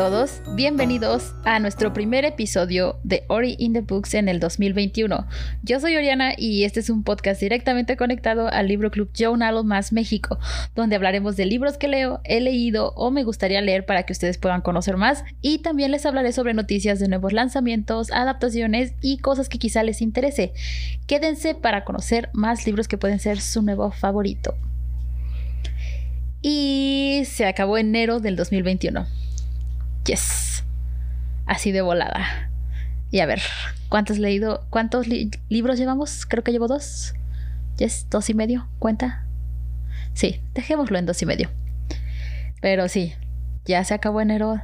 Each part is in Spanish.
todos, bienvenidos a nuestro primer episodio de Ori in the Books en el 2021. Yo soy Oriana y este es un podcast directamente conectado al Libro Club Journal Más México, donde hablaremos de libros que leo, he leído o me gustaría leer para que ustedes puedan conocer más y también les hablaré sobre noticias de nuevos lanzamientos, adaptaciones y cosas que quizá les interese. Quédense para conocer más libros que pueden ser su nuevo favorito. Y se acabó enero del 2021. Yes. Así de volada. Y a ver, ¿cuántos leído? ¿Cuántos libros llevamos? Creo que llevo dos. Yes, dos y medio. ¿Cuenta? Sí, dejémoslo en dos y medio. Pero sí, ya se acabó enero.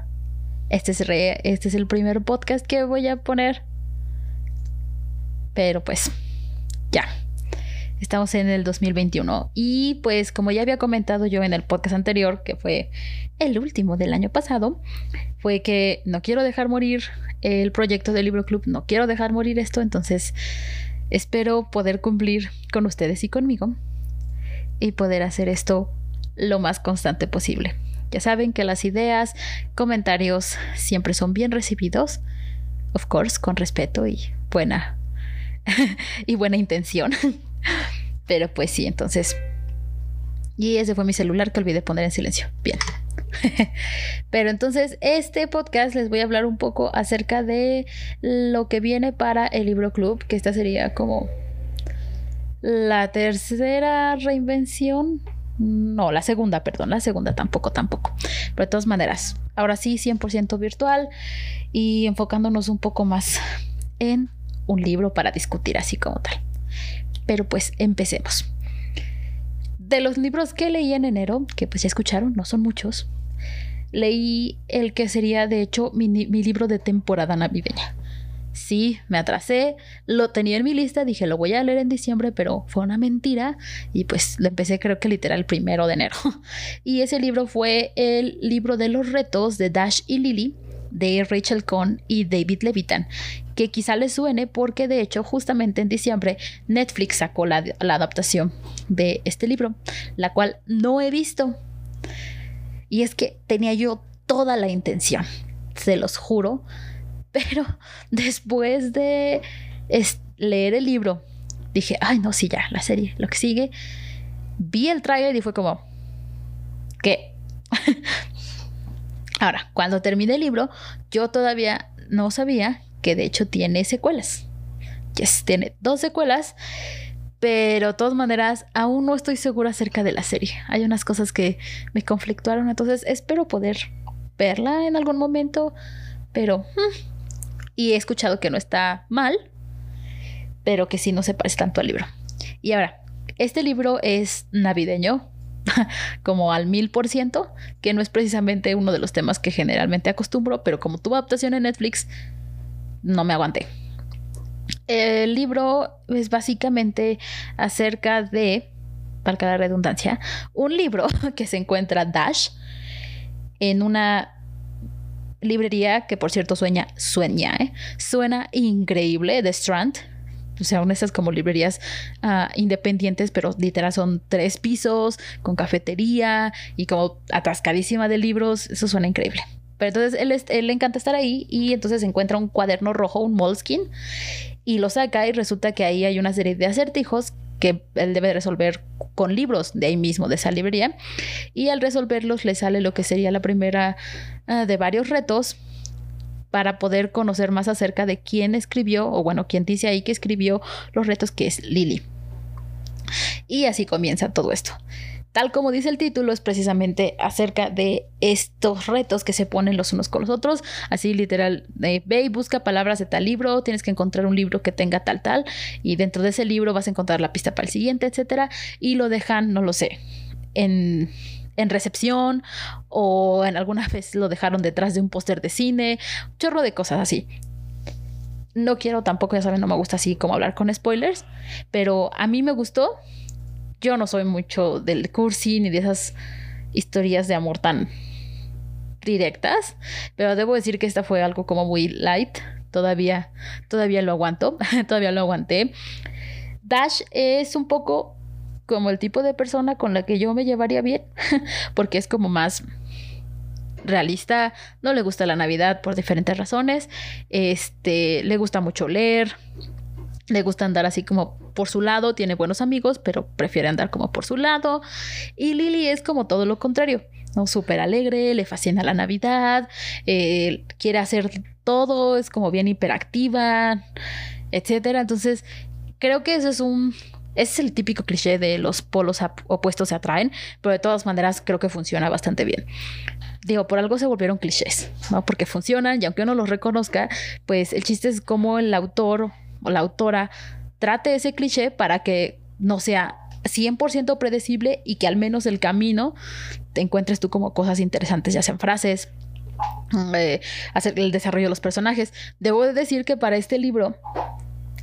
Este es, este es el primer podcast que voy a poner. Pero pues, ya. Estamos en el 2021 y pues como ya había comentado yo en el podcast anterior, que fue el último del año pasado, fue que no quiero dejar morir el proyecto del Libro Club, no quiero dejar morir esto, entonces espero poder cumplir con ustedes y conmigo y poder hacer esto lo más constante posible. Ya saben que las ideas, comentarios siempre son bien recibidos, of course, con respeto y buena y buena intención. Pero pues sí, entonces. Y ese fue mi celular que olvidé poner en silencio. Bien. Pero entonces, este podcast les voy a hablar un poco acerca de lo que viene para el libro club, que esta sería como la tercera reinvención. No, la segunda, perdón, la segunda tampoco, tampoco. Pero de todas maneras, ahora sí, 100% virtual y enfocándonos un poco más en un libro para discutir así como tal. Pero pues empecemos. De los libros que leí en enero, que pues ya escucharon, no son muchos, leí el que sería de hecho mi, libro de temporada navideña. Sí, me atrasé, lo tenía en mi lista, dije lo voy a leer en diciembre, pero fue una mentira y pues lo empecé creo que literal el primero de enero. Y ese libro fue el libro de los retos de Dash y Lily de Rachel Cohn y David Levitan, que quizá les suene porque de hecho justamente en diciembre Netflix sacó la, adaptación de este libro, la cual no he visto. Y es que tenía yo toda la intención, se los juro, pero después de leer el libro, dije, ay no, sí, ya, la serie, lo que sigue, vi el tráiler y fue como, ¿qué? Ahora, cuando terminé el libro, yo todavía no sabía que de hecho tiene secuelas. Yes, tiene dos secuelas, pero de todas maneras aún no estoy segura acerca de la serie. Hay unas cosas que me conflictuaron, entonces espero poder verla en algún momento, pero... Hmm, y he escuchado que no está mal, pero que sí no se parece tanto al libro. Y ahora, este libro es navideño, como al mil por ciento, que no es precisamente uno de los temas que generalmente acostumbro, pero como tuvo adaptación en Netflix, no me aguanté. El libro es básicamente acerca de, para la redundancia, un libro que se encuentra Dash en una librería que por cierto sueña, sueña, ¿eh? suena increíble, The Strand, o sea, una esas como librerías ah, independientes, pero literal son tres pisos, con cafetería y como atascadísima de libros. Eso suena increíble. Pero entonces él, le encanta estar ahí y entonces encuentra un cuaderno rojo, un moleskin, y lo saca y resulta que ahí hay una serie de acertijos que él debe resolver con libros de ahí mismo, de esa librería. Y al resolverlos le sale lo que sería la primera ah, de varios retos para poder conocer más acerca de quién escribió, o bueno, quién dice ahí que escribió los retos, que es Lily. Y así comienza todo esto. Tal como dice el título, es precisamente acerca de estos retos que se ponen los unos con los otros. Así literal, ve y busca palabras de tal libro, tienes que encontrar un libro que tenga tal, tal, y dentro de ese libro vas a encontrar la pista para el siguiente, etcétera, y lo dejan, no lo sé, en en recepción o en alguna vez lo dejaron detrás de un póster de cine, chorro de cosas así. No quiero tampoco, ya saben, no me gusta así como hablar con spoilers, pero a mí me gustó. Yo no soy mucho del cursi ni de esas historias de amor tan directas, pero debo decir que esta fue algo como muy light. Todavía, todavía lo aguanto, todavía lo aguanté. Dash es un poco como el tipo de persona con la que yo me llevaría bien, porque es como más realista, no le gusta la Navidad por diferentes razones, este, le gusta mucho leer, le gusta andar así como por su lado, tiene buenos amigos, pero prefiere andar como por su lado. Y Lily es como todo lo contrario, ¿no? Súper alegre, le fascina la Navidad, eh, quiere hacer todo, es como bien hiperactiva, etcétera. Entonces, creo que eso es un. es el típico cliché de los polos opuestos se atraen, pero de todas maneras creo que funciona bastante bien digo, por algo se volvieron clichés, ¿no? Porque funcionan y aunque uno los reconozca, pues el chiste es cómo el autor la autora trate ese cliché para que no sea 100% predecible y que al menos el camino te encuentres tú como cosas interesantes, ya sean frases, eh, hacer el desarrollo de los personajes. Debo de decir que para este libro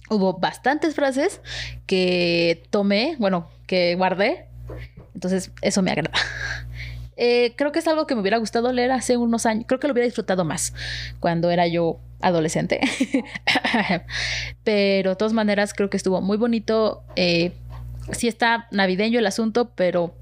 hubo bastantes frases que tomé, bueno, que guardé. Entonces, eso me agrada. Eh, creo que es algo que me hubiera gustado leer hace unos años. Creo que lo hubiera disfrutado más cuando era yo adolescente. pero de todas maneras creo que estuvo muy bonito. Eh, sí está navideño el asunto, pero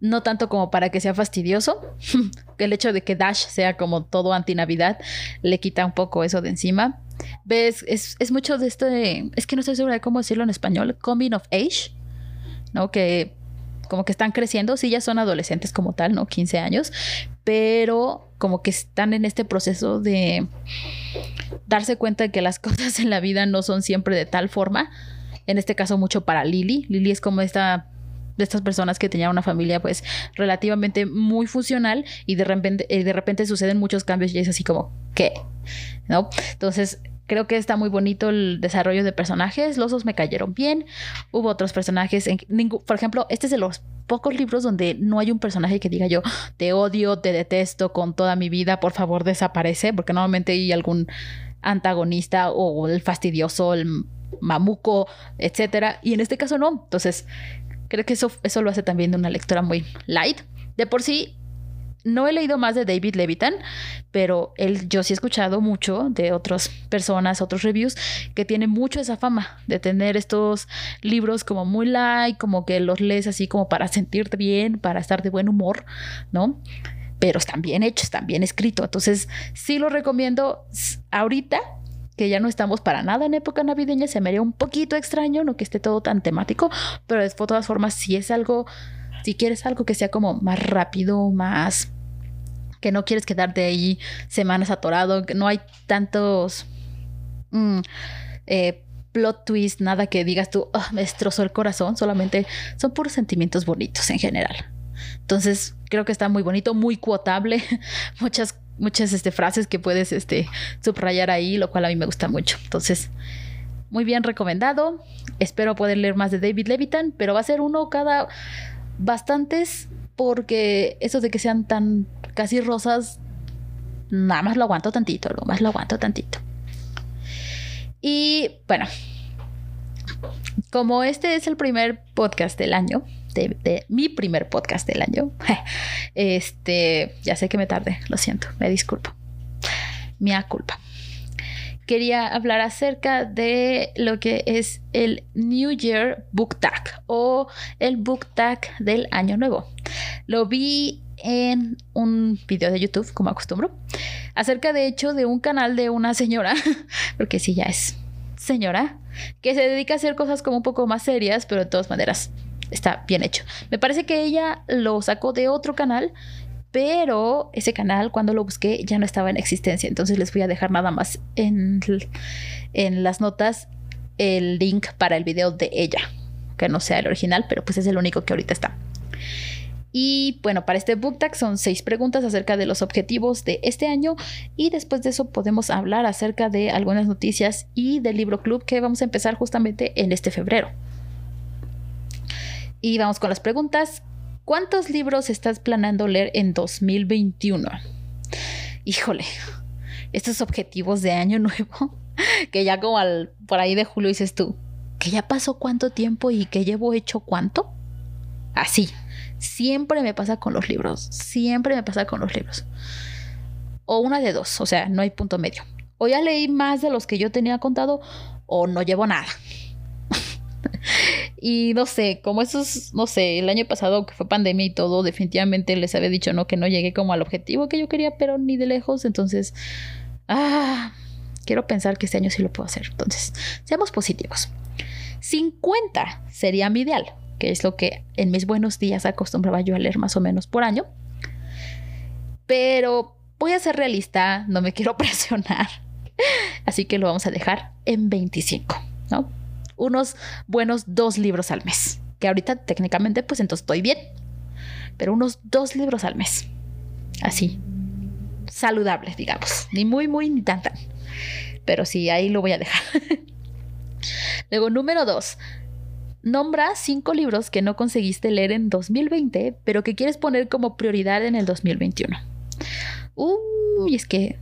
no tanto como para que sea fastidioso. el hecho de que Dash sea como todo anti-Navidad le quita un poco eso de encima. ¿Ves? Es, es mucho de este... Es que no estoy segura de cómo decirlo en español. Coming of age. ¿No? Que como que están creciendo, sí ya son adolescentes como tal, ¿no? 15 años, pero como que están en este proceso de darse cuenta de que las cosas en la vida no son siempre de tal forma. En este caso mucho para Lily. Lily es como esta de estas personas que tenían una familia pues relativamente muy funcional y de repente, eh, de repente suceden muchos cambios y es así como, ¿qué? ¿No? Entonces Creo que está muy bonito el desarrollo de personajes. Los dos me cayeron bien. Hubo otros personajes. En, por ejemplo, este es de los pocos libros donde no hay un personaje que diga yo te odio, te detesto con toda mi vida, por favor desaparece, porque normalmente hay algún antagonista o el fastidioso, el mamuco, etcétera. Y en este caso no. Entonces, creo que eso, eso lo hace también de una lectura muy light. De por sí, no he leído más de David Levitan, pero él, yo sí he escuchado mucho de otras personas, otros reviews, que tiene mucho esa fama de tener estos libros como muy light, como que los lees así como para sentirte bien, para estar de buen humor, ¿no? Pero están bien hechos, están bien escritos. Entonces, sí lo recomiendo ahorita, que ya no estamos para nada en época navideña, se me haría un poquito extraño, no que esté todo tan temático, pero de todas formas, si es algo si quieres algo que sea como más rápido, más que no quieres quedarte ahí semanas atorado, que no hay tantos mm, eh, plot twist, nada que digas tú, ah, me destrozó el corazón, solamente son puros sentimientos bonitos en general. Entonces, creo que está muy bonito, muy cuotable, muchas muchas este, frases que puedes este, subrayar ahí, lo cual a mí me gusta mucho. Entonces, muy bien recomendado. Espero poder leer más de David Levitan, pero va a ser uno cada bastantes porque eso de que sean tan casi rosas, nada más lo aguanto tantito, lo más lo aguanto tantito. Y bueno, como este es el primer podcast del año, de, mi primer podcast del año, este, ya sé que me tardé, lo siento, me disculpo. Mia culpa quería hablar acerca de lo que es el New Year Book Tag o el Book Tag del Año Nuevo. Lo vi en un video de YouTube, como acostumbro, acerca de hecho de un canal de una señora, porque sí, ya es señora, que se dedica a hacer cosas como un poco más serias, pero de todas maneras está bien hecho. Me parece que ella lo sacó de otro canal pero ese canal cuando lo busqué ya no estaba en existencia, entonces les voy a dejar nada más en, en las notas el link para el video de ella, que no sea el original, pero pues es el único que ahorita está. Y bueno, para este book tag son seis preguntas acerca de los objetivos de este año y después de eso podemos hablar acerca de algunas noticias y del libro club que vamos a empezar justamente en este febrero. Y vamos con las preguntas. ¿Cuántos libros estás planeando leer en 2021? Híjole, estos objetivos de año nuevo, que ya como al, por ahí de julio dices tú, que ya pasó cuánto tiempo y que llevo hecho cuánto. Así, siempre me pasa con los libros, siempre me pasa con los libros. O una de dos, o sea, no hay punto medio. O ya leí más de los que yo tenía contado o no llevo nada. Y no sé, como esos, no sé, el año pasado que fue pandemia y todo, definitivamente les había dicho, ¿no? Que no llegué como al objetivo que yo quería, pero ni de lejos. Entonces, ah, quiero pensar que este año sí lo puedo hacer. Entonces, seamos positivos. 50 sería mi ideal, que es lo que en mis buenos días acostumbraba yo a leer más o menos por año. Pero voy a ser realista, no me quiero presionar. Así que lo vamos a dejar en 25, ¿no? Unos buenos dos libros al mes. Que ahorita técnicamente pues entonces estoy bien. Pero unos dos libros al mes. Así. Saludables, digamos. Ni muy, muy, ni tan, tan. Pero sí, ahí lo voy a dejar. Luego, número dos. Nombra cinco libros que no conseguiste leer en 2020, pero que quieres poner como prioridad en el 2021. Uy, es que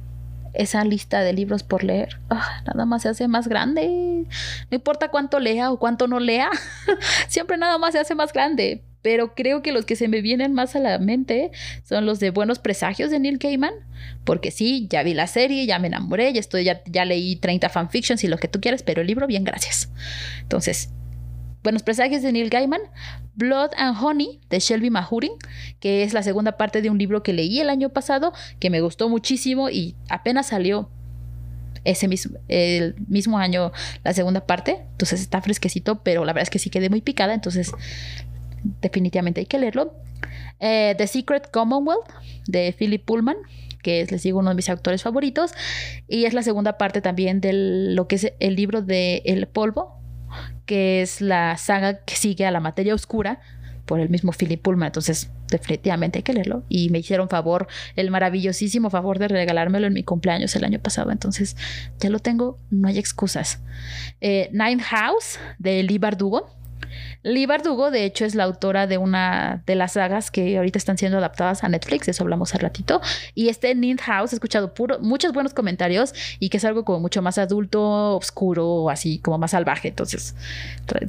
esa lista de libros por leer, ah, nada más se hace más grande. No importa cuánto lea o cuánto no lea, siempre nada más se hace más grande. Pero creo que los que se me vienen más a la mente son los de Buenos Presagios de Neil Gaiman. Porque sí, ya vi la serie, ya me enamoré, ya, estoy, ya, ya leí 30 fanfictions y lo que tú quieras, pero el libro, bien, gracias. Entonces, Buenos Presagios de Neil Gaiman, Blood and Honey de Shelby Mahurin, que es la segunda parte de un libro que leí el año pasado, que me gustó muchísimo y apenas salió ese mismo, el mismo año la segunda parte, entonces está fresquecito, pero la verdad es que sí quedé muy picada, entonces definitivamente hay que leerlo. Eh, The Secret Commonwealth de Philip Pullman, que es, les digo, uno de mis autores favoritos, y es la segunda parte también de lo que es el libro de El Polvo que es la saga que sigue a la materia oscura por el mismo Philip Pullman. Entonces, definitivamente hay que leerlo. Y me hicieron favor, el maravillosísimo favor de regalármelo en mi cumpleaños el año pasado. Entonces, ya lo tengo, no hay excusas. Eh, Nine House de Lee Bardugo Lee Bardugo, de hecho, es la autora de una de las sagas que ahorita están siendo adaptadas a Netflix, eso hablamos hace ratito. Y este Need House, he escuchado puro, muchos buenos comentarios y que es algo como mucho más adulto, oscuro, así como más salvaje. Entonces,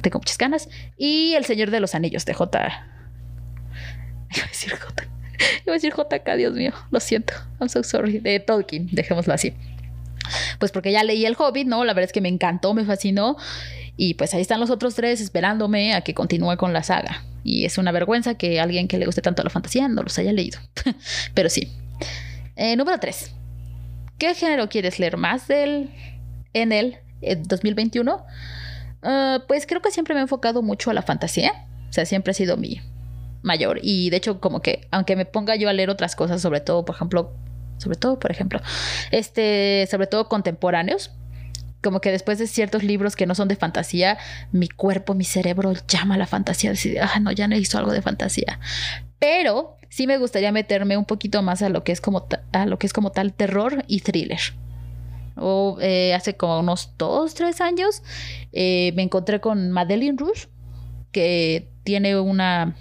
tengo muchas ganas. Y El Señor de los Anillos de J. Iba a decir J. Iba a decir JK, Dios mío, lo siento. I'm so sorry. De Tolkien, dejémoslo así. Pues porque ya leí El Hobbit, ¿no? La verdad es que me encantó, me fascinó. Y pues ahí están los otros tres esperándome a que continúe con la saga. Y es una vergüenza que alguien que le guste tanto la fantasía no los haya leído. Pero sí. Eh, número tres. ¿Qué género quieres leer más del, en el 2021? Ah, pues creo que siempre me he enfocado mucho a la fantasía. O sea, siempre ha sido mi mayor. Y de hecho, como que, aunque me ponga yo a leer otras cosas, sobre todo, por ejemplo, sobre todo, por ejemplo, este, sobre todo contemporáneos, como que después de ciertos libros que no son de fantasía, mi cuerpo, mi cerebro llama a la fantasía, decide, ah, no, ya no hizo algo de fantasía. Pero sí me gustaría meterme un poquito más a lo que es como, a lo que es como tal terror y thriller. O eh, hace como unos dos, tres años eh, me encontré con Madeline Rouge, que tiene una...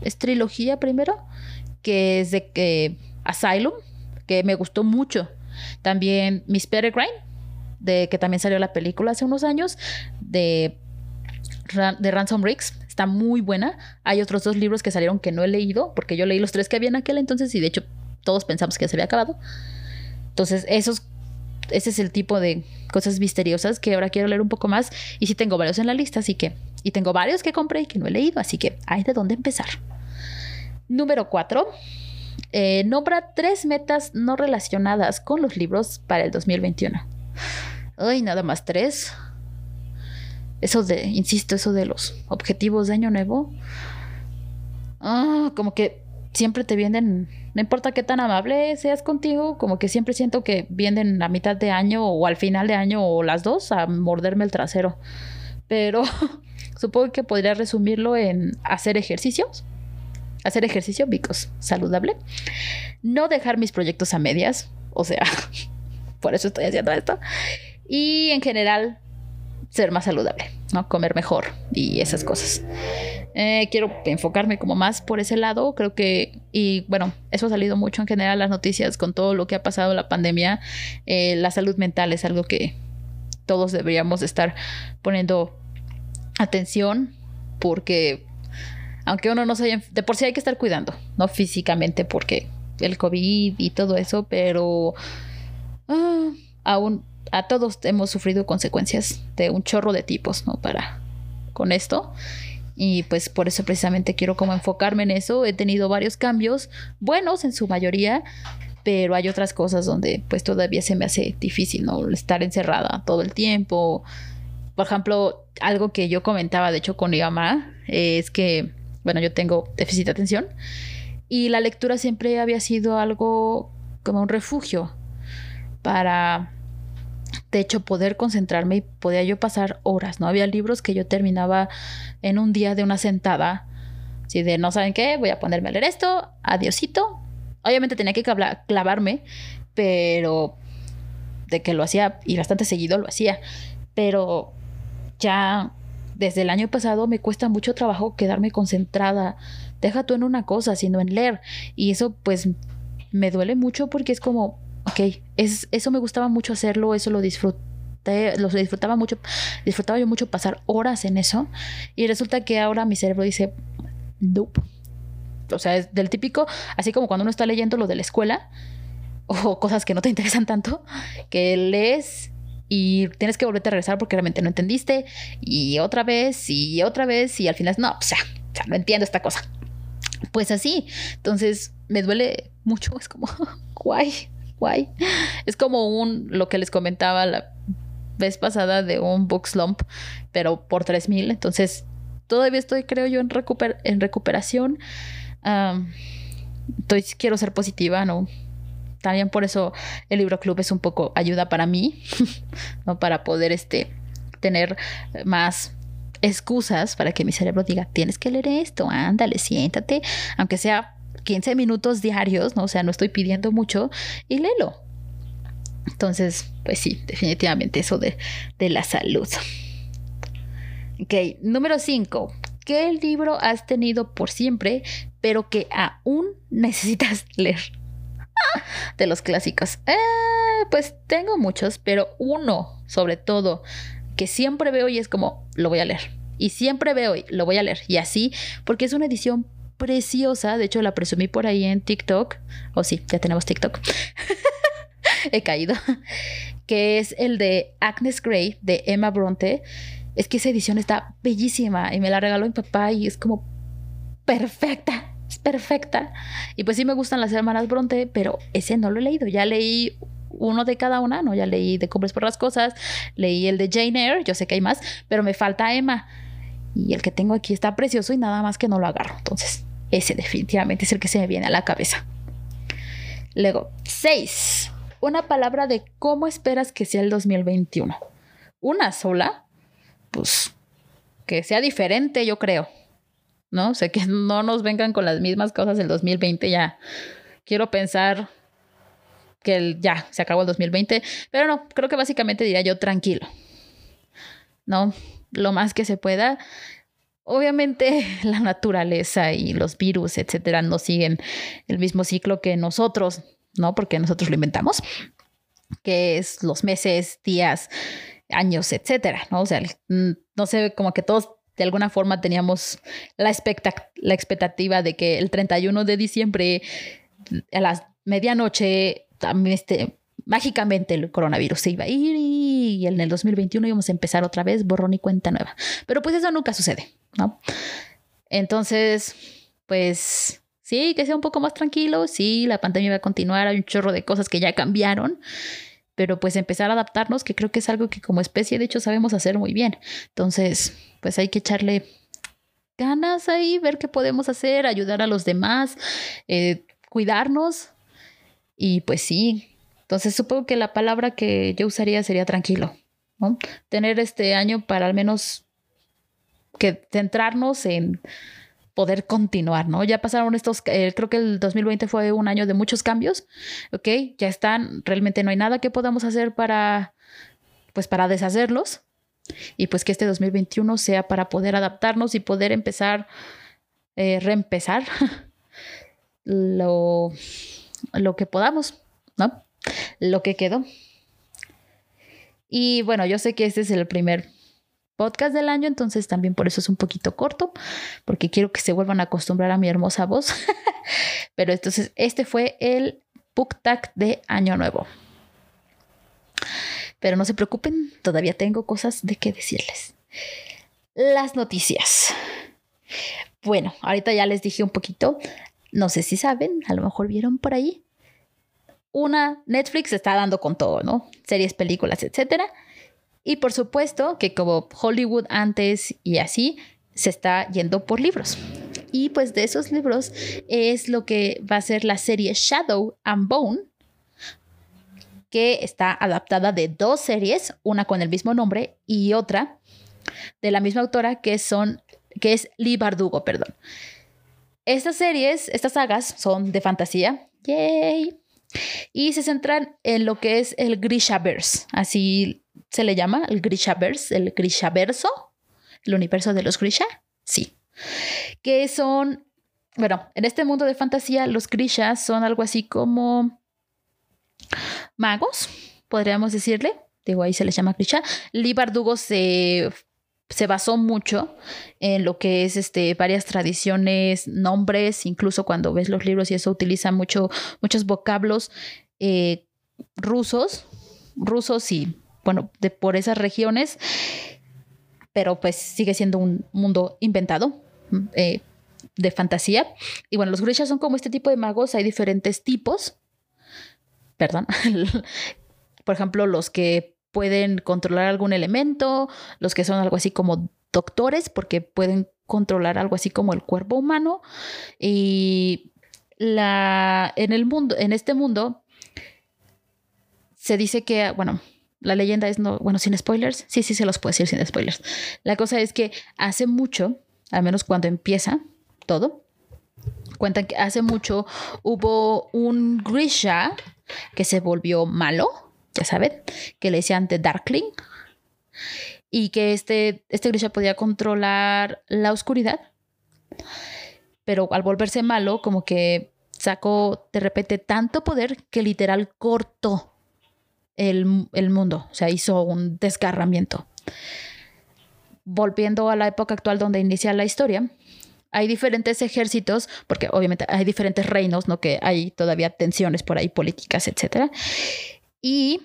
Es trilogía primero, que es de que Asylum, que me gustó mucho. También Miss Peregrine, de que también salió la película hace unos años, de, de Ransom Riggs. Está muy buena. Hay otros dos libros que salieron que no he leído, porque yo leí los tres que había en aquel entonces y de hecho todos pensamos que se había acabado. Entonces, esos, ese es el tipo de cosas misteriosas que ahora quiero leer un poco más. Y sí tengo varios en la lista, así que... Y tengo varios que compré y que no he leído, así que hay de dónde empezar. Número cuatro. Eh, nombra tres metas no relacionadas con los libros para el 2021. Ay, nada más tres. Eso de, insisto, eso de los objetivos de año nuevo. Ah, como que siempre te vienen, no importa qué tan amable seas contigo, como que siempre siento que vienen a mitad de año o al final de año o las dos a morderme el trasero. Pero supongo que podría resumirlo en hacer ejercicios. Hacer ejercicio, because saludable. No dejar mis proyectos a medias. O sea, por eso estoy haciendo esto. Y en general, ser más saludable, ¿no? Comer mejor y esas cosas. Eh, quiero enfocarme como más por ese lado, creo que, y bueno, eso ha salido mucho en general las noticias con todo lo que ha pasado la pandemia, eh, la salud mental es algo que todos deberíamos estar poniendo atención porque aunque uno no se de por sí hay que estar cuidando, no físicamente porque el COVID y todo eso, pero Ah, aún a todos hemos sufrido consecuencias de un chorro de tipos, ¿no? Para con esto. Y pues por eso precisamente quiero como enfocarme en eso. He tenido varios cambios, buenos en su mayoría, pero hay otras cosas donde pues todavía se me hace difícil, ¿no? Estar encerrada todo el tiempo. Por ejemplo, algo que yo comentaba, de hecho, con mi mamá, es que, bueno, yo tengo déficit de atención y la lectura siempre había sido algo como un refugio para, de hecho, poder concentrarme y podía yo pasar horas, ¿no? Había libros que yo terminaba en un día de una sentada, así de, no saben qué, voy a ponerme a leer esto, adiosito. Obviamente tenía que clavarme, pero de que lo hacía y bastante seguido lo hacía, pero ya desde el año pasado me cuesta mucho trabajo quedarme concentrada. Deja tú en una cosa, sino en leer. Y eso pues me duele mucho porque es como, ok, es, eso me gustaba mucho hacerlo, eso lo disfruté, lo disfrutaba mucho, disfrutaba yo mucho pasar horas en eso. Y resulta que ahora mi cerebro dice, nope. O sea, es del típico, así como cuando uno está leyendo lo de la escuela o cosas que no te interesan tanto, que lees y tienes que volverte a regresar porque realmente no entendiste y otra vez y otra vez y al final no, sea, o sea no entiendo esta cosa. Pues así, entonces me duele mucho, es como, guay, guay. Es como un, lo que les comentaba la vez pasada de un book slump, pero por 3000, entonces todavía estoy, creo yo, en, recuper en recuperación. estoy, quiero ser positiva, ¿no? También por eso el libro club es un poco ayuda para mí, ¿no? Para poder este, tener más excusas para que mi cerebro diga, tienes que leer esto, ándale, siéntate, aunque sea 15 minutos diarios, ¿no? O sea, no estoy pidiendo mucho y léelo. Entonces, pues sí, definitivamente eso de, de la salud. Ok, número 5. ¿Qué libro has tenido por siempre, pero que aún necesitas leer? de los clásicos. Eh, pues tengo muchos, pero uno, sobre todo, que siempre veo y es como, lo voy a leer. Y siempre veo y lo voy a leer. Y así, porque es una edición preciosa. De hecho, la presumí por ahí en TikTok. O oh, sí, ya tenemos TikTok. He caído. Que es el de Agnes Gray de Emma Bronte. Es que esa edición está bellísima y me la regaló mi papá y es como perfecta es perfecta. Y pues sí me gustan las hermanas Bronte, pero ese no lo he leído. Ya leí uno de cada una, ¿no? Ya leí de Cumbres por las Cosas, leí el de Jane Eyre, yo sé que hay más, pero me falta Emma. Y el que tengo aquí está precioso y nada más que no lo agarro. Entonces, ese definitivamente es el que se me viene a la cabeza. Luego, 6. Una palabra de cómo esperas que sea el 2021. Una sola, pues que sea diferente, yo creo. ¿no? O sea, que no nos vengan con las mismas cosas del 2020 ya. Quiero pensar que ya se acabó el 2020, pero no, creo que básicamente diría yo tranquilo, ¿no? Lo más que se pueda. Obviamente la naturaleza y los virus, etcétera, no siguen el mismo ciclo que nosotros, ¿no? Porque nosotros lo inventamos, que es los meses, días, años, etcétera, ¿no? O sea, no sé, como que todos de alguna forma teníamos la, la expectativa de que el 31 de diciembre a las medianoche este, mágicamente el coronavirus se iba a ir y en el 2021 íbamos a empezar otra vez borrón y cuenta nueva. Pero pues eso nunca sucede, ¿no? Entonces, pues sí, que sea un poco más tranquilo, sí, la pandemia va a continuar, hay un chorro de cosas que ya cambiaron, pero pues empezar a adaptarnos, que creo que es algo que como especie de hecho sabemos hacer muy bien. Entonces, pues hay que echarle ganas ahí, ver qué podemos hacer, ayudar a los demás, eh, cuidarnos. Y pues sí, entonces supongo que la palabra que yo usaría sería tranquilo, ¿no? Tener este año para al menos que centrarnos en poder continuar, ¿no? Ya pasaron estos, eh, creo que el 2020 fue un año de muchos cambios, ¿ok? Ya están, realmente no hay nada que podamos hacer para, pues para deshacerlos y pues que este 2021 sea para poder adaptarnos y poder empezar, eh, reempezar lo, lo que podamos, ¿no? Lo que quedó. Y bueno, yo sé que este es el primer podcast del año, entonces también por eso es un poquito corto, porque quiero que se vuelvan a acostumbrar a mi hermosa voz. Pero entonces, este fue el book de Año Nuevo. Pero no se preocupen, todavía tengo cosas de qué decirles. las noticias. Bueno, ahorita ya les dije un poquito, no sé si saben, a lo mejor vieron por ahí. Una, Netflix está dando con todo, ¿no? Series, películas, etcétera. Y por supuesto que como Hollywood antes y así, se está yendo por libros. Y pues de esos libros es lo que va a ser la serie Shadow and Bone, que está adaptada de dos series, una con el mismo nombre y otra de la misma autora que son que es Lee Bardugo, perdón. Estas series, estas sagas son de fantasía. Yay. Y se centran en lo que es el Grishaverse, así se le llama, el Grishaverse, el Grishaverso, el universo de los Grisha, sí. Que son, bueno, en este mundo de fantasía, los Grishas son algo así como magos, podríamos decirle. Digo, ahí se les llama Grisha. Lee Bardugo se basó mucho en lo que es este, varias tradiciones, nombres, incluso cuando ves los libros y eso utiliza mucho, muchos vocablos eh, rusos, rusos y bueno, de por esas regiones, pero pues sigue siendo un mundo inventado. Eh, de fantasía. Y bueno, los grishas son como este tipo de magos, hay diferentes tipos. Perdón. Por ejemplo, los que pueden controlar algún elemento, los que son algo así como doctores, porque pueden controlar algo así como el cuerpo humano. Y la, en el mundo, en este mundo, se dice que, bueno, la leyenda es no, bueno, sin spoilers. Sí, sí, se los puedo decir sin spoilers. La cosa es que hace mucho, al menos cuando empieza todo, cuentan que hace mucho hubo un Grisha que se volvió malo ya saben, que le decían The Darkling. Y que este, este Grisha podía controlar la oscuridad. Pero al volverse malo, como que sacó de repente tanto poder que literal cortó el, el mundo. O sea, hizo un desgarramiento. Volviendo a la época actual donde inicia la historia, hay diferentes ejércitos, porque obviamente hay diferentes reinos, ¿no? Que hay todavía tensiones por ahí políticas, etcétera. Y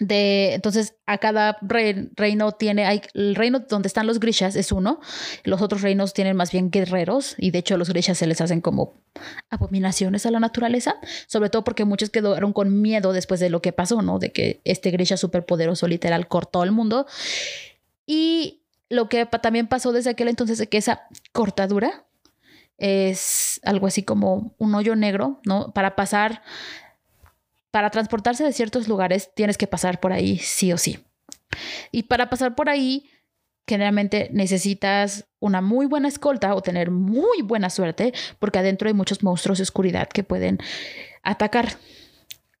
de entonces a cada reino tiene hay, el reino donde están los grishas es uno los otros reinos tienen más bien guerreros y de hecho a los grishas se les hacen como abominaciones a la naturaleza sobre todo porque muchos quedaron con miedo después de lo que pasó no de que este grisha superpoderoso literal cortó el mundo. Y lo que también pasó desde aquel entonces es que esa cortadura es algo así como un hoyo negro no para pasar para transportarse de ciertos lugares tienes que pasar por ahí sí o sí. Y para pasar por ahí, generalmente necesitas una muy buena escolta o tener muy buena suerte, porque adentro hay muchos monstruos de oscuridad que pueden atacar.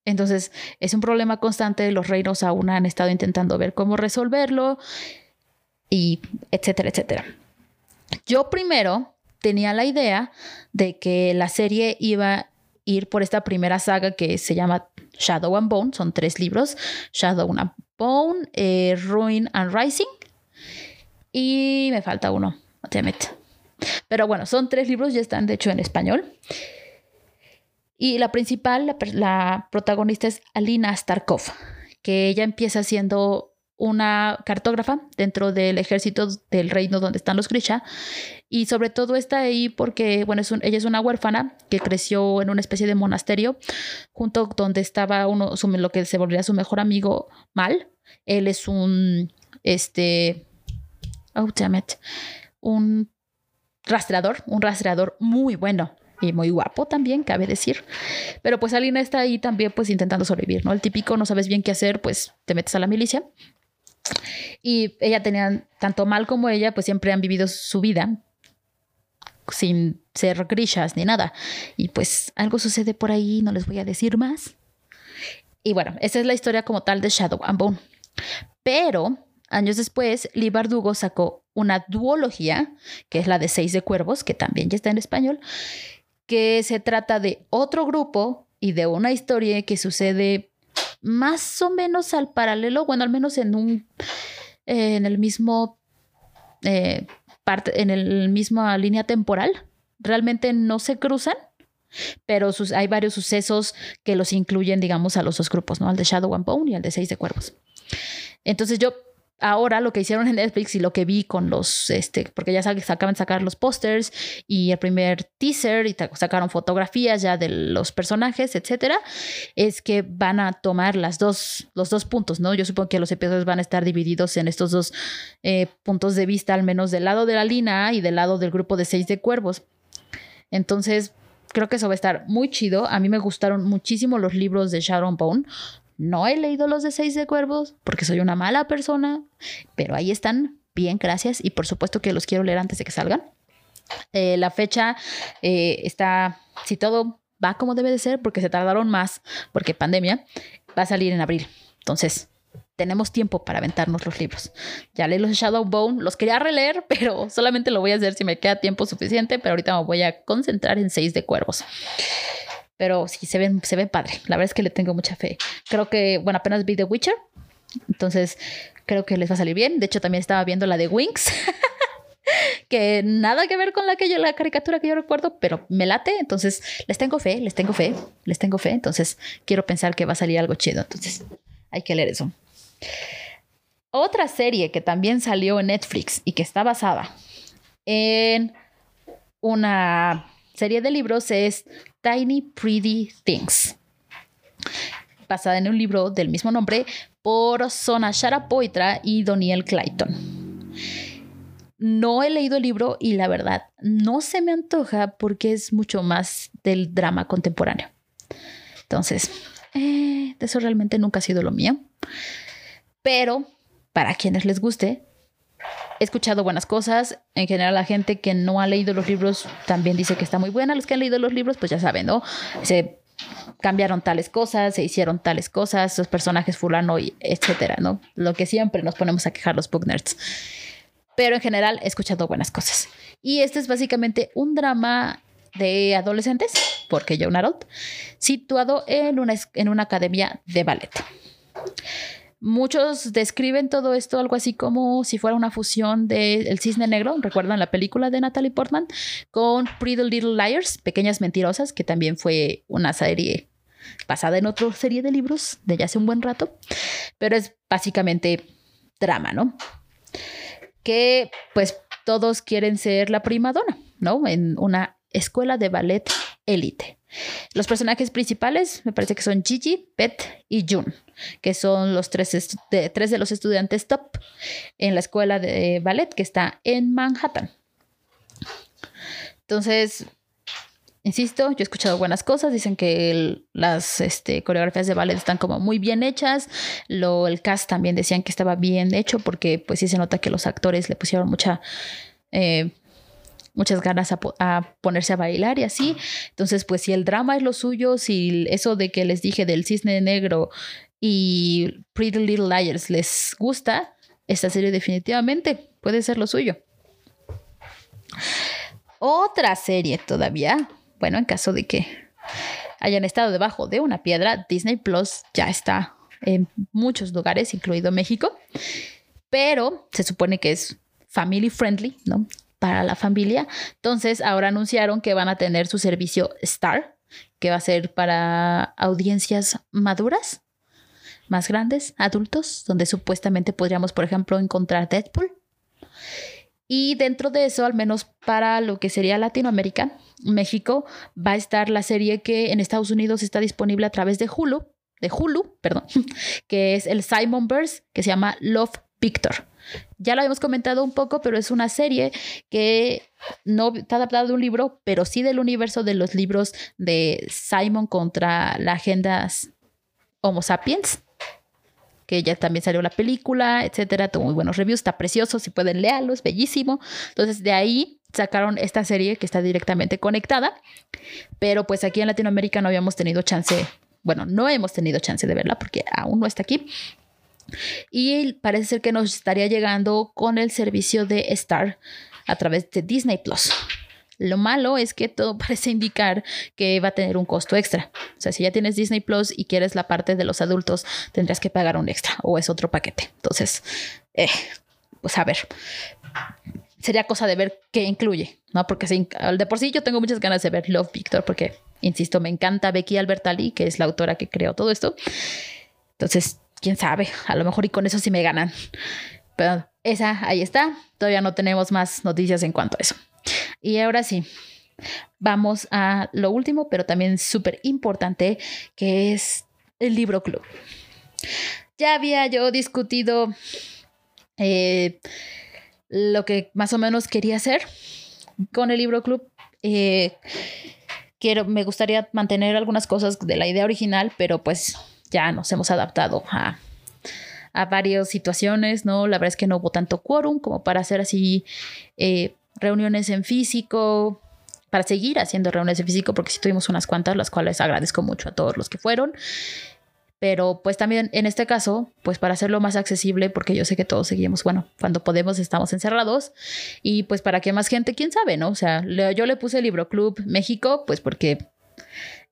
Entonces, es un problema constante. Los reinos aún han estado intentando ver cómo resolverlo y etcétera, etcétera. Yo primero tenía la idea de que la serie iba a ir por esta primera saga que se llama Shadow and Bone, son tres libros, Shadow and Bone, eh, Ruin and Rising, y me falta uno, Pero bueno, son tres libros, ya están de hecho en español. Y la principal, la, la protagonista es Alina Starkov, que ella empieza siendo una cartógrafa dentro del ejército del reino donde están los Grisha. Y sobre todo está ahí porque, bueno, es ella es una huérfana que creció en una especie de monasterio, junto donde estaba uno, lo que se volvería su mejor amigo, Mal. Él es un, este, oh, damn it, un rastreador, un rastreador muy bueno y muy guapo también, cabe decir. Pero pues Alina está ahí también pues intentando sobrevivir, ¿no? El típico no sabes bien qué hacer, pues te metes a la milicia. Y ella tenía, tanto mal como ella, pues siempre han vivido su vida sin ser grishas ni nada. Y pues algo sucede por ahí, no les voy a decir más. Y bueno, esa es la historia como tal de Shadow and Bone. Pero años después, Lee Bardugo sacó una duología, que es la de Seis de Cuervos, que también ya está en español, que se trata de otro grupo y de una historia que sucede más o menos al paralelo, bueno, al menos en un, en el mismo, eh, parte, en el misma línea temporal. Realmente no se cruzan, pero hay varios sucesos que los incluyen, digamos, a los dos grupos, ¿no? Al de Shadow and Bone y al de Seis de Cuervos. Entonces yo ahora lo que hicieron en Netflix y lo que vi con los, este, porque ya se acaban sacar los pósters y el primer teaser y sacaron fotografías ya de los personajes, etcétera, es que van a tomar las dos, los dos puntos, ¿no? Yo supongo que los episodios van a estar divididos en estos dos eh, puntos de vista, al menos del lado de la lina y del lado del grupo de seis de cuervos. Entonces, creo que eso va a estar muy chido. A mí me gustaron muchísimo los libros de Sharon Bone. No he leído los de Seis de Cuervos porque soy una mala persona, pero ahí están. Bien, gracias. Y por supuesto que los quiero leer antes de que salgan. Eh, la fecha eh, está, si todo va como debe de ser, porque se tardaron más, porque pandemia, va a salir en abril. Entonces, tenemos tiempo para aventarnos los libros. Ya leí los Shadowbone, los quería releer, pero solamente lo voy a hacer si me queda tiempo suficiente, pero ahorita me voy a concentrar en Seis de Cuervos. Pero sí, se ven, se ve padre. La verdad es que le tengo mucha fe. Creo que, bueno, apenas vi The Witcher. Entonces, creo que les va a salir bien. De hecho, también estaba viendo la de Wings. que nada que ver con la que yo, la caricatura que yo recuerdo, pero me late. Entonces, les tengo fe, les tengo fe, les tengo fe. Entonces, quiero pensar que va a salir algo chido. Entonces, hay que leer eso. Otra serie que también salió en Netflix y que está basada en una serie de libros es Tiny Pretty Things, basada en un libro del mismo nombre por Sona Sharapoitra y Doniel Clayton. No he leído el libro y la verdad no se me antoja porque es mucho más del drama contemporáneo. Entonces, eh, eso realmente nunca ha sido lo mío. Pero para quienes les guste, he escuchado buenas cosas. En general, la gente que no ha leído los libros también dice que está muy buena. Los que han leído los libros, pues ya saben, ¿no? Se cambiaron tales cosas, se hicieron tales cosas, los personajes fulano, y etcétera, ¿no? Lo que siempre nos ponemos a quejar los book nerds. Pero en general he escuchado buenas cosas. Y este es básicamente un drama de adolescentes, porque yo un adult, situado en una, en una academia de ballet. Muchos describen todo esto algo así como si fuera una fusión de El Cisne Negro, recuerdan la película de Natalie Portman, con Pretty Little Liars, Pequeñas Mentirosas, que también fue una serie basada en otra serie de libros de ya hace un buen rato, pero es básicamente drama, ¿no? Que pues todos quieren ser la prima dona, ¿no? En una escuela de ballet élite. Los personajes principales me parece que son Gigi, Pet y Jun, que son los tres de, los estudiantes top en la escuela de ballet que está en Manhattan. Entonces, insisto, yo he escuchado buenas cosas, dicen que las este, coreografías de ballet están como muy bien hechas, lo, el cast también decían que estaba bien hecho porque pues sí se nota que los actores le pusieron mucha... Eh, muchas ganas a, ponerse a bailar y así. Entonces, pues si el drama es lo suyo, si eso de que les dije del cisne negro y Pretty Little Liars les gusta, esta serie definitivamente puede ser lo suyo. Otra serie todavía, bueno, en caso de que hayan estado debajo de una piedra, Disney Plus ya está en muchos lugares, incluido México, pero se supone que es family friendly, ¿no? Para la familia. Entonces, ahora anunciaron que van a tener su servicio Star, que va a ser para audiencias maduras, más grandes, adultos, donde supuestamente podríamos, por ejemplo, encontrar Deadpool. Y dentro de eso, al menos para lo que sería Latinoamérica, México, va a estar la serie que en Estados Unidos está disponible a través de Hulu, de Hulu, perdón, que es el Simon Burns, que se llama Love Victor. Ya lo habíamos comentado un poco, pero es una serie que no está adaptada de un libro, pero sí del universo de los libros de Simon contra la agenda Homo sapiens, que ya también salió la película, etcétera. Tuvo muy buenos reviews, está precioso, si pueden leerlo, es bellísimo. Entonces, de ahí sacaron esta serie que está directamente conectada, pero pues aquí en Latinoamérica no habíamos tenido chance, bueno, no hemos tenido chance de verla porque aún no está aquí, y parece ser que nos estaría llegando con el servicio de Star a través de Disney Plus. Lo malo es que todo parece indicar que va a tener un costo extra. O sea, si ya tienes Disney Plus y quieres la parte de los adultos, tendrías que pagar un extra o es otro paquete. Entonces, eh, pues a ver, sería cosa de ver qué incluye, ¿no? Porque de por sí yo tengo muchas ganas de ver Love Victor porque, insisto, me encanta Becky Albertalli, que es la autora que creó todo esto. Entonces, quién sabe, a lo mejor y con eso sí me ganan. Pero esa, ahí está. Todavía no tenemos más noticias en cuanto a eso. Y ahora sí, vamos a lo último, pero también súper importante, que es el libro club. Ya había yo discutido eh, lo que más o menos quería hacer con el libro club. Eh, quiero, me gustaría mantener algunas cosas de la idea original, pero pues ya nos hemos adaptado a, a varias situaciones, ¿no? La verdad es que no hubo tanto quórum como para hacer así eh, reuniones en físico, para seguir haciendo reuniones en físico, porque sí tuvimos unas cuantas, las cuales agradezco mucho a todos los que fueron. Pero pues también en este caso, pues para hacerlo más accesible, porque yo sé que todos seguimos, bueno, cuando podemos estamos encerrados y pues para que más gente, quién sabe, ¿no? O sea, yo le puse Libro Club México, pues porque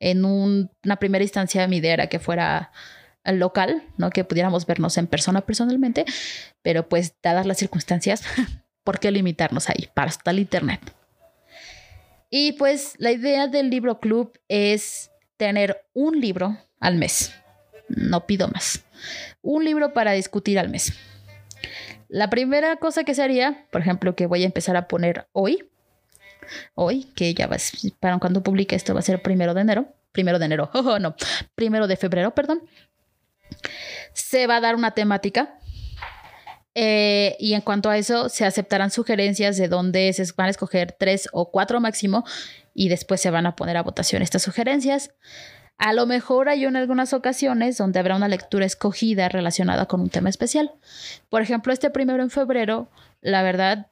en una primera instancia mi idea era que fuera local, ¿no? Que pudiéramos vernos en persona personalmente, pero pues dadas las circunstancias, ¿por qué limitarnos ahí? Para hasta el internet. Y pues la idea del libro club es tener un libro al mes. No pido más. Un libro para discutir al mes. La primera cosa que sería, por ejemplo, que voy a empezar a poner hoy, hoy, que ya va, para cuando publique esto va a ser primero de enero, primero de enero, oh, no, primero de febrero, perdón, se va a dar una temática eh, y en cuanto a eso, se aceptarán sugerencias de dónde se van a escoger tres o cuatro máximo y después se van a poner a votación estas sugerencias. A lo mejor hay en algunas ocasiones donde habrá una lectura escogida relacionada con un tema especial. Por ejemplo, este primero en febrero, la verdad,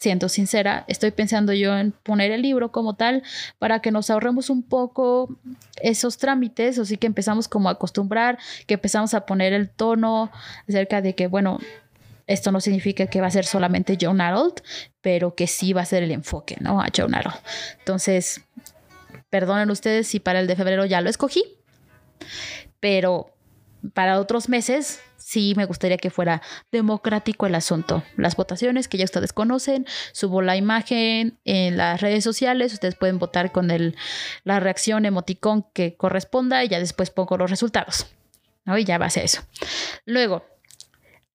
siento sincera, estoy pensando yo en poner el libro como tal para que nos ahorremos un poco esos trámites, así que empezamos como a acostumbrar, que empezamos a poner el tono acerca de que, bueno, esto no significa que va a ser solamente John Arnold, pero que sí va a ser el enfoque, ¿no? A John Arnold. Entonces, Perdonen ustedes si para el de febrero ya lo escogí, pero para otros meses sí me gustaría que fuera democrático el asunto. Las votaciones que ya ustedes conocen, subo la imagen en las redes sociales, ustedes pueden votar con el, la reacción emoticón que corresponda y ya después pongo los resultados. ¿no? Y ya va a ser eso. Luego,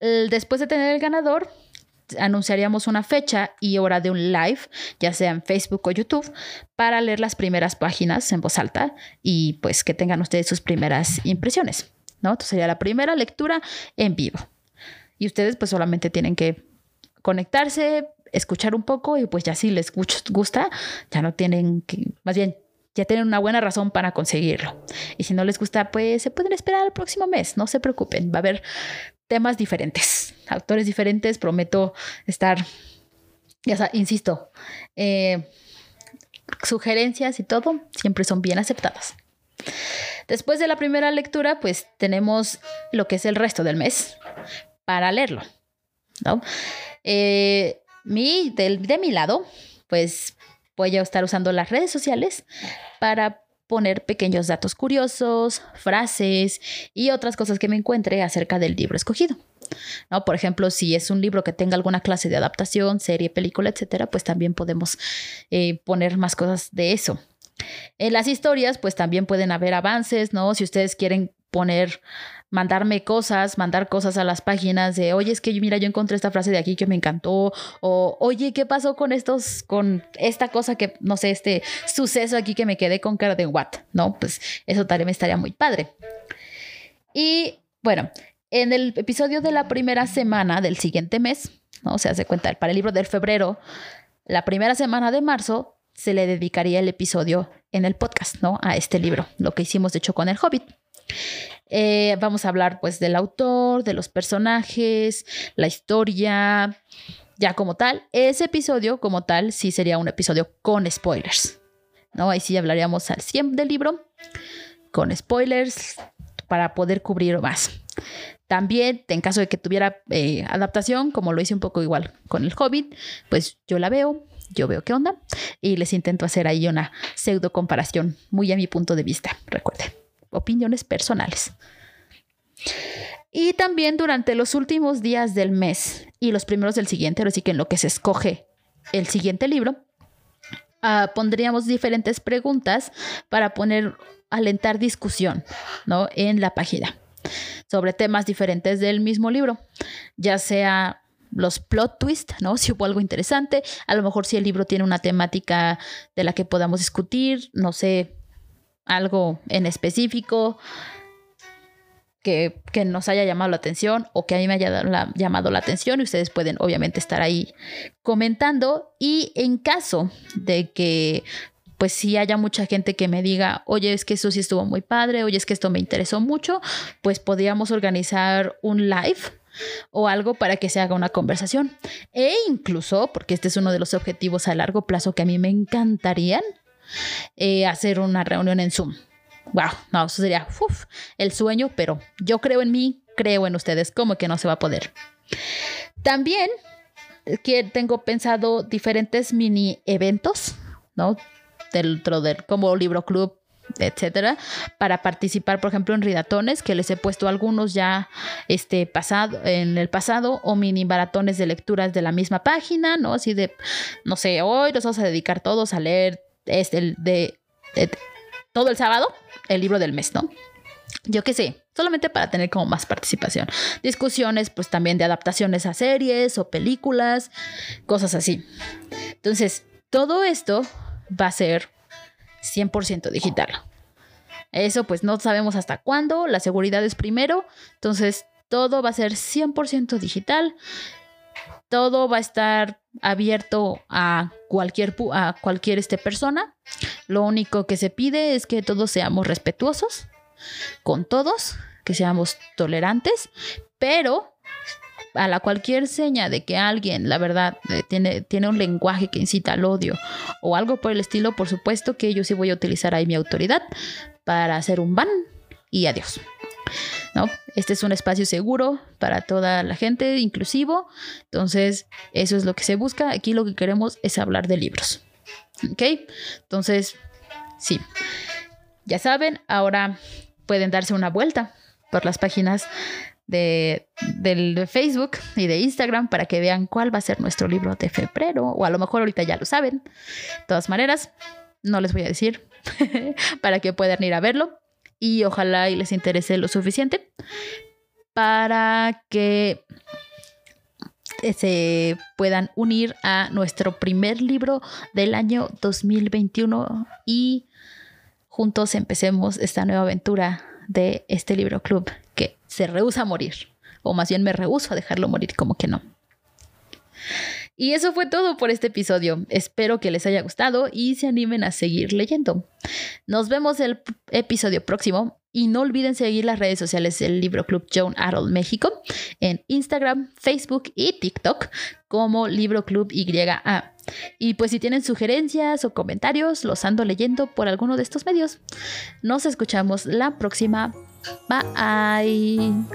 después de tener el ganador, anunciaríamos una fecha y hora de un live, ya sea en Facebook o YouTube, para leer las primeras páginas en voz alta y pues que tengan ustedes sus primeras impresiones, ¿no? Entonces sería la primera lectura en vivo. Y ustedes pues solamente tienen que conectarse, escuchar un poco y pues ya si les gusta, ya no tienen que, más bien ya tienen una buena razón para conseguirlo. Y si no les gusta, pues se pueden esperar al próximo mes, no se preocupen, va a haber temas diferentes, autores diferentes, prometo estar, ya sea, insisto, eh, sugerencias y todo siempre son bien aceptadas. Después de la primera lectura, pues tenemos lo que es el resto del mes para leerlo, ¿no? Eh, mi, de mi lado, pues voy a estar usando las redes sociales para poner pequeños datos curiosos, frases y otras cosas que me encuentre acerca del libro escogido. ¿No? Por ejemplo, si es un libro que tenga alguna clase de adaptación, serie, película, etcétera, pues también podemos eh, poner más cosas de eso. En las historias, pues también pueden haber avances, ¿no? Si ustedes quieren poner, mandarme cosas, mandar cosas a las páginas de, oye, es que mira, yo encontré esta frase de aquí que me encantó, o oye, ¿qué pasó con estos, con esta cosa que, no sé, este suceso aquí que me quedé con cara de what, ¿no? Pues eso también estaría muy padre. Y bueno, en el episodio de la primera semana del siguiente mes, ¿no? O sea, se cuenta, para el libro del febrero, la primera semana de marzo se le dedicaría el episodio en el podcast, ¿no? A este libro, lo que hicimos de hecho con el Hobbit. Eh, vamos a hablar pues del autor, de los personajes, la historia, ya como tal. Ese episodio como tal sí sería un episodio con spoilers, ¿no? Ahí sí hablaríamos al 100 del libro, con spoilers, para poder cubrir más. También, en caso de que tuviera eh, adaptación, como lo hice un poco igual con el Hobbit, pues yo la veo, yo veo qué onda y les intento hacer ahí una pseudo comparación muy a mi punto de vista, recuerden opiniones personales. Y también durante los últimos días del mes y los primeros del siguiente, así que en lo que se escoge el siguiente libro, uh, pondríamos diferentes preguntas para poner, alentar discusión ¿no? en la página. sobre temas diferentes del mismo libro, ya sea los plot twists, ¿no? Si hubo algo interesante, a lo mejor si el libro tiene una temática de la que podamos discutir, no sé, algo en específico que, nos haya llamado la atención o que a mí me haya llamado la atención y ustedes pueden obviamente estar ahí comentando y en caso de que pues si haya mucha gente que me diga, oye, es que eso sí estuvo muy padre, oye, es que esto me interesó mucho, pues podríamos organizar un live o algo para que se haga una conversación. E incluso, porque este es uno de los objetivos a largo plazo que a mí me encantarían, eh, hacer una reunión en Zoom. Wow, no, eso sería el sueño, pero yo creo en mí, creo en ustedes, como que no se va a poder. También eh, que tengo pensado diferentes mini eventos, ¿no? Dentro del como libro club etcétera, para participar, por ejemplo, en ridatones, que les he puesto algunos ya este pasado, en el pasado, o mini maratones de lecturas de la misma página, ¿no? Así de, no sé, hoy nos vamos a dedicar todos a leer este, de, todo el sábado, el libro del mes, ¿no? Yo qué sé, solamente para tener como más participación. Discusiones, pues también de adaptaciones a series o películas, cosas así. Entonces, todo esto va a ser 100% digital. Eso pues no sabemos hasta cuándo, la seguridad es primero, entonces todo va a ser 100% digital, todo va a estar abierto a cualquier, a cualquier este persona. Lo único que se pide es que todos seamos respetuosos con todos, que seamos tolerantes, pero a la cualquier seña de que alguien, la verdad, eh, tiene, tiene un lenguaje que incita al odio o algo por el estilo, por supuesto que yo sí voy a utilizar ahí mi autoridad para hacer un ban y adiós. ¿No? Este es un espacio seguro para toda la gente, inclusivo. Entonces, eso es lo que se busca. Aquí lo que queremos es hablar de libros. ¿Ok? Entonces, sí. Ya saben, ahora pueden darse una vuelta por las páginas de, Facebook y de Instagram para que vean cuál va a ser nuestro libro de febrero, o a lo mejor ahorita ya lo saben. De todas maneras, no les voy a decir para que puedan ir a verlo y ojalá y les interese lo suficiente para que se puedan unir a nuestro primer libro del año 2021 y juntos empecemos esta nueva aventura de este libro club que se rehúsa a morir, o más bien me rehúso a dejarlo morir, como que no. Y eso fue todo por este episodio. Espero que les haya gustado y se animen a seguir leyendo. Nos vemos el episodio próximo y no olviden seguir las redes sociales del Libro Club Joan Harold México en Instagram, Facebook y TikTok como Libro Club YA. Y pues si tienen sugerencias o comentarios, los ando leyendo por alguno de estos medios. Nos escuchamos la próxima. Bye.